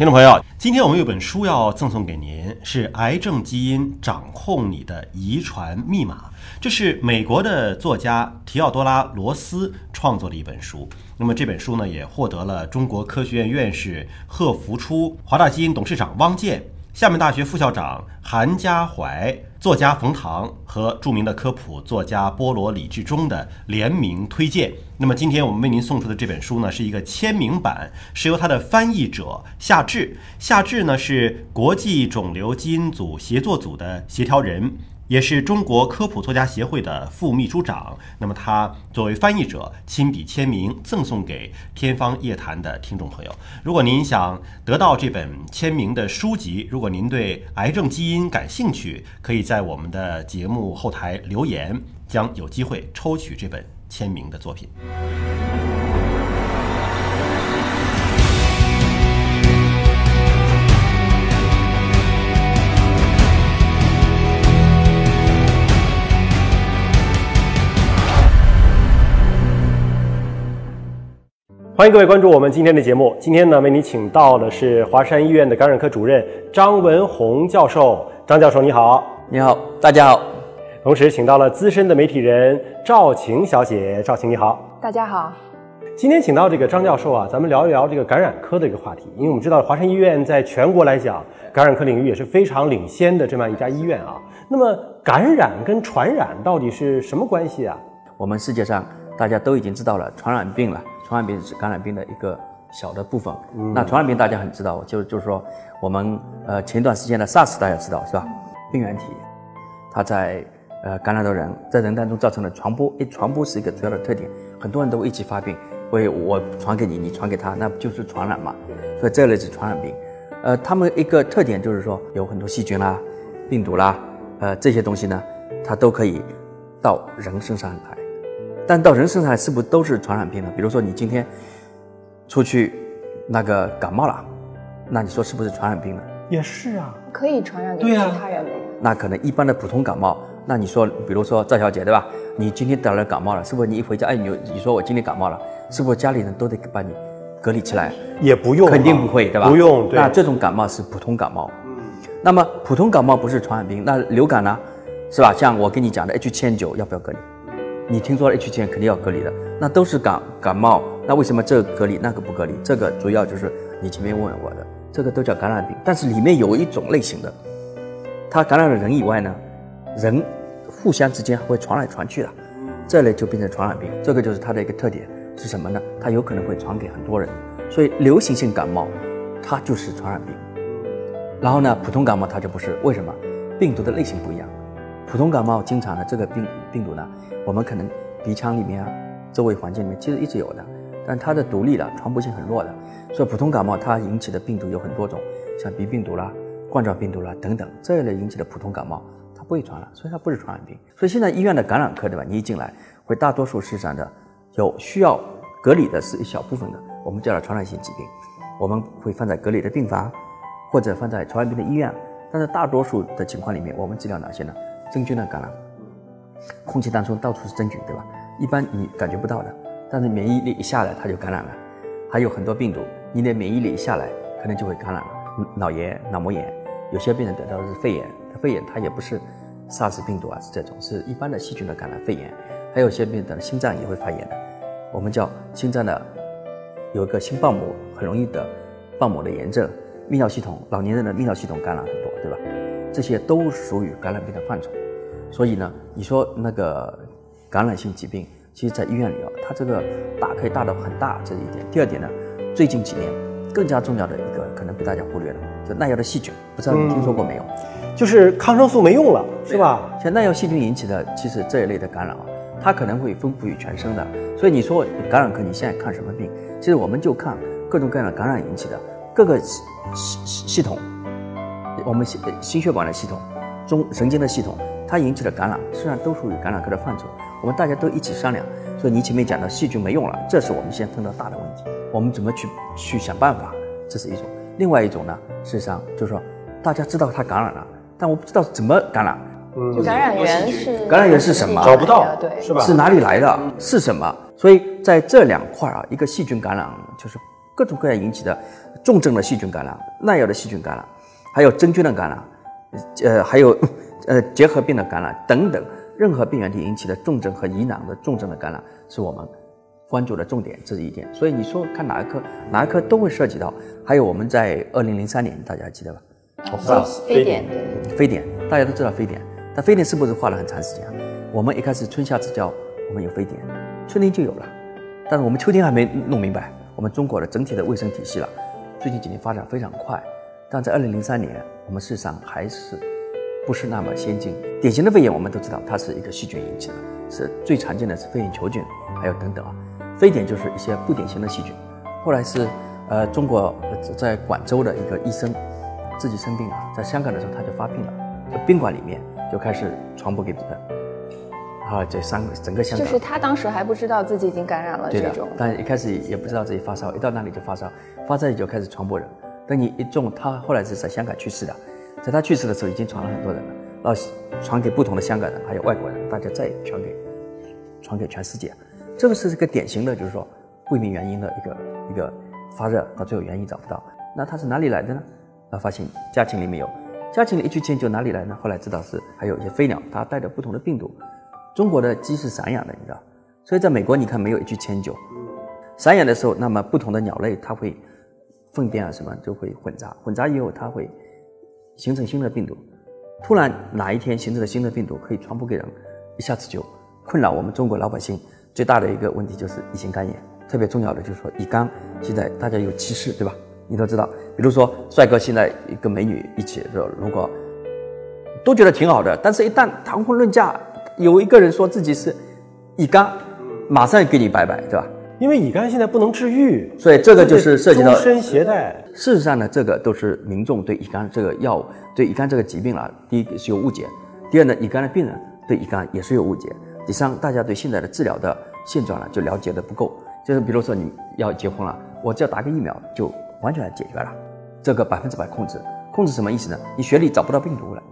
听众朋友，今天我们有本书要赠送给您，是《癌症基因掌控你的遗传密码》，这是美国的作家提奥多拉·罗斯创作的一本书。那么这本书呢，也获得了中国科学院院士贺福初、华大基因董事长汪建。厦门大学副校长韩家怀、作家冯唐和著名的科普作家波罗李志忠的联名推荐。那么今天我们为您送出的这本书呢，是一个签名版，是由他的翻译者夏至。夏至呢是国际肿瘤基因组协作组的协调人。也是中国科普作家协会的副秘书长。那么他作为翻译者亲笔签名，赠送给天方夜谭的听众朋友。如果您想得到这本签名的书籍，如果您对癌症基因感兴趣，可以在我们的节目后台留言，将有机会抽取这本签名的作品。欢迎各位关注我们今天的节目。今天呢，为你请到的是华山医院的感染科主任张文宏教授。张教授，你好！你好，大家好。同时，请到了资深的媒体人赵晴小姐。赵晴，你好！大家好。今天请到这个张教授啊，咱们聊一聊这个感染科的一个话题。因为我们知道，华山医院在全国来讲，感染科领域也是非常领先的这么一家医院啊。那么，感染跟传染到底是什么关系啊？我们世界上大家都已经知道了传染病了。传染病是感染病的一个小的部分。那传染病大家很知道，就就是说，我们呃前一段时间的 SARS 大家知道是吧？病原体，它在呃感染到人，在人当中造成的传播，一传播是一个主要的特点，很多人都一起发病，为我传给你，你传给他，那不就是传染嘛？所以这类是传染病。呃，他们一个特点就是说，有很多细菌啦、病毒啦，呃这些东西呢，它都可以到人身上来。但到人身上是不是都是传染病呢？比如说你今天出去那个感冒了，那你说是不是传染病呢？也是啊，可以传染给其他人吗？那可能一般的普通感冒，那你说，比如说赵小姐对吧？你今天得了感冒了，是不是你一回家，哎，你你说我今天感冒了，是不是家里人都得把你隔离起来？也不用，肯定不会对吧？不用。那这种感冒是普通感冒。嗯。那么普通感冒不是传染病，那流感呢？是吧？像我跟你讲的 H7N9 要不要隔离？你听说了 H 七 N 肯定要隔离的，那都是感感冒，那为什么这个隔离那个不隔离？这个主要就是你前面问我的，这个都叫感染病，但是里面有一种类型的，它感染了人以外呢，人互相之间会传来传去的，这类就变成传染病。这个就是它的一个特点是什么呢？它有可能会传给很多人，所以流行性感冒它就是传染病。然后呢，普通感冒它就不是，为什么？病毒的类型不一样。普通感冒经常的这个病病毒呢，我们可能鼻腔里面啊，周围环境里面其实一直有的，但它的独立的传播性很弱的，所以普通感冒它引起的病毒有很多种，像鼻病毒啦、冠状病毒啦等等这一类引起的普通感冒，它不会传染，所以它不是传染病。所以现在医院的感染科对吧？你一进来，会大多数事实上的有需要隔离的是一小部分的，我们叫它传染性疾病，我们会放在隔离的病房，或者放在传染病的医院，但是大多数的情况里面，我们治疗哪些呢？真菌的感染，空气当中到处是真菌，对吧？一般你感觉不到的，但是免疫力一下来，它就感染了。还有很多病毒，你的免疫力一下来，可能就会感染了。脑炎、脑膜炎，有些病人得到的是肺炎，肺炎它也不是 SARS 病毒啊，是这种，是一般的细菌的感染肺炎。还有些病人心脏也会发炎的，我们叫心脏的有一个心瓣膜很容易得瓣膜的炎症，泌尿系统，老年人的泌尿系统感染很多，对吧？这些都属于感染病的范畴，所以呢，你说那个感染性疾病，其实，在医院里啊，它这个大可以大的很大，这是一点。第二点呢，最近几年更加重要的一个，可能被大家忽略了，就耐药的细菌，不知道你听说过没有？就是抗生素没用了，是吧？像耐药细菌引起的，其实这一类的感染啊，它可能会分布于全身的。所以你说感染科，你现在看什么病？其实我们就看各种各样的感染引起的各个系系系统。我们心心血管的系统，中神经的系统，它引起的感染，实际上都属于感染科的范畴。我们大家都一起商量。所以你前面讲到细菌没用了，这是我们先碰到大的问题。我们怎么去去想办法？这是一种。另外一种呢，事实上就是说，大家知道它感染了，但我不知道怎么感染。嗯，感染源是感染源是什么？找不到，对，是吧？是哪里来的？是什么？所以在这两块啊，一个细菌感染就是。各种各样引起的重症的细菌感染、耐药的细菌感染，还有真菌的感染，呃，还有 呃结核病的感染等等，任何病原体引起的重症和疑难的重症的感染，是我们关注的重点，这是一点。所以你说看哪一科，哪一科都会涉及到。还有我们在二零零三年，大家还记得吧？非典，非典，大家都知道非典，但非典是不是花了很长时间？我们一开始春夏之交，我们有非典，春天就有了，但是我们秋天还没弄明白。我们中国的整体的卫生体系了，最近几年发展非常快，但在二零零三年，我们事实上还是不是那么先进。典型的肺炎我们都知道，它是一个细菌引起的，是最常见的是肺炎球菌，还有等等啊。非典就是一些不典型的细菌。后来是呃，中国在广州的一个医生自己生病了，在香港的时候他就发病了，在宾馆里面就开始传播给别人。啊，这三个整个香港，就是他当时还不知道自己已经感染了这种，但一开始也不知道自己发烧，一到那里就发烧，发烧就开始传播人。等你一中，他后来是在香港去世的，在他去世的时候已经传了很多人了，然后传给不同的香港人，还有外国人，大家再传给传给全世界。这个是一个典型的，就是说不明原因的一个一个发热，到最后原因找不到。那它是哪里来的呢？啊，发现家禽里面有，家禽里一去研究哪里来呢？后来知道是还有一些飞鸟，它带着不同的病毒。中国的鸡是散养的，你知道，所以在美国你看没有一句迁就。散养的时候，那么不同的鸟类它会粪便啊什么就会混杂，混杂以后它会形成新的病毒。突然哪一天形成了新的病毒可以传播给人，一下子就困扰我们中国老百姓最大的一个问题就是乙型肝炎。特别重要的就是说乙肝现在大家有歧视，对吧？你都知道，比如说帅哥现在跟美女一起，说如果都觉得挺好的，但是一旦谈婚论嫁。有一个人说自己是乙肝，马上给你拜拜，对吧？因为乙肝现在不能治愈，所以这个就是涉及到终身携带。事实上呢，这个都是民众对乙肝这个药物、对乙肝这个疾病啊，第一是有误解，第二呢，乙肝的病人对乙肝也是有误解，第三，大家对现在的治疗的现状呢就了解的不够。就是比如说你要结婚了，我只要打个疫苗就完全解决了，这个百分之百控制。控制什么意思呢？你血里找不到病毒了。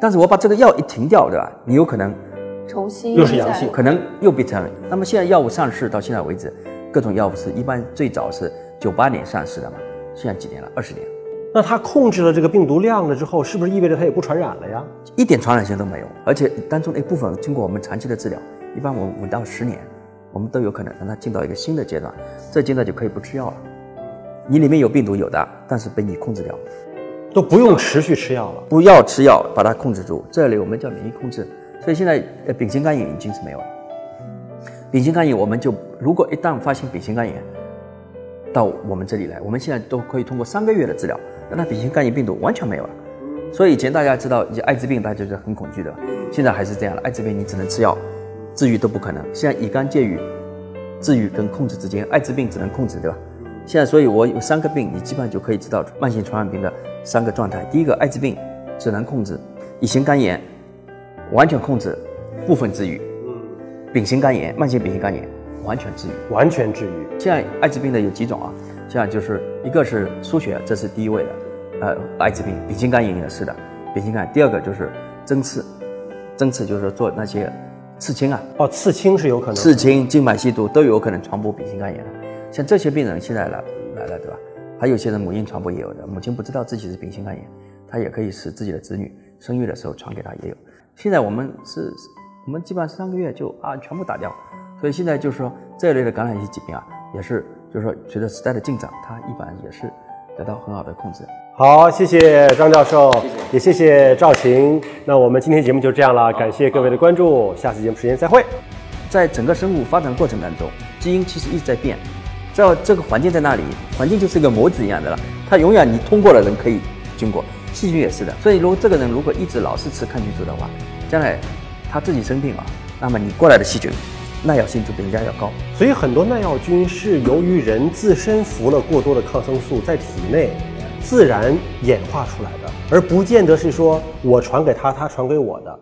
但是我把这个药一停掉，对吧？你有可能重新又是阳性，可能又变成。那么现在药物上市到现在为止，各种药物是一般最早是九八年上市的嘛？现在几年了？二十年。那它控制了这个病毒量了之后，是不是意味着它也不传染了呀？一点传染性都没有，而且当中的一部分经过我们长期的治疗，一般我五到十年，我们都有可能让它进到一个新的阶段，这阶段就可以不吃药了。你里面有病毒有的，但是被你控制掉。都不用持续吃药了，不要吃药把它控制住，这里我们叫免疫控制。所以现在呃丙型肝炎已经是没有了。丙型肝炎我们就如果一旦发现丙型肝炎到我们这里来，我们现在都可以通过三个月的治疗，让它丙型肝炎病毒完全没有了。所以以前大家知道，以艾滋病大家是很恐惧的，现在还是这样的，艾滋病你只能吃药，治愈都不可能。现在乙肝介于治愈跟控制之间，艾滋病只能控制，对吧？现在所以我有三个病，你基本上就可以知道慢性传染病的。三个状态，第一个艾滋病只能控制，乙型肝炎完全控制，部分治愈。嗯，丙型肝炎，慢性丙型肝炎完全治愈，完全治愈。现在艾滋病的有几种啊？现在就是一个是输血，这是第一位的，呃，艾滋病，丙型肝炎也是的，丙型肝。第二个就是针刺，针刺就是做那些刺青啊。哦，刺青是有可能。刺青、静脉吸毒都有可能传播丙型肝炎的。像这些病人现在来来了，对吧？还有些人母婴传播也有的，母亲不知道自己是丙型肝炎，她也可以使自己的子女生育的时候传给她也有。现在我们是，我们基本上三个月就啊全部打掉，所以现在就是说这一类的感染性疾病啊，也是就是说随着时代的进展，它一般也是得到很好的控制。好，谢谢张教授，也谢谢赵琴。那我们今天节目就这样了，感谢各位的关注，下次节目时间再会。在整个生物发展过程当中，基因其实一直在变。只要这个环境在那里，环境就是一个模子一样的了。它永远你通过了人可以经过，细菌也是的。所以如果这个人如果一直老是吃抗菌素的话，将来他自己生病了，那么你过来的细菌耐药性就比人家要高。所以很多耐药菌是由于人自身服了过多的抗生素，在体内自然演化出来的，而不见得是说我传给他，他传给我的。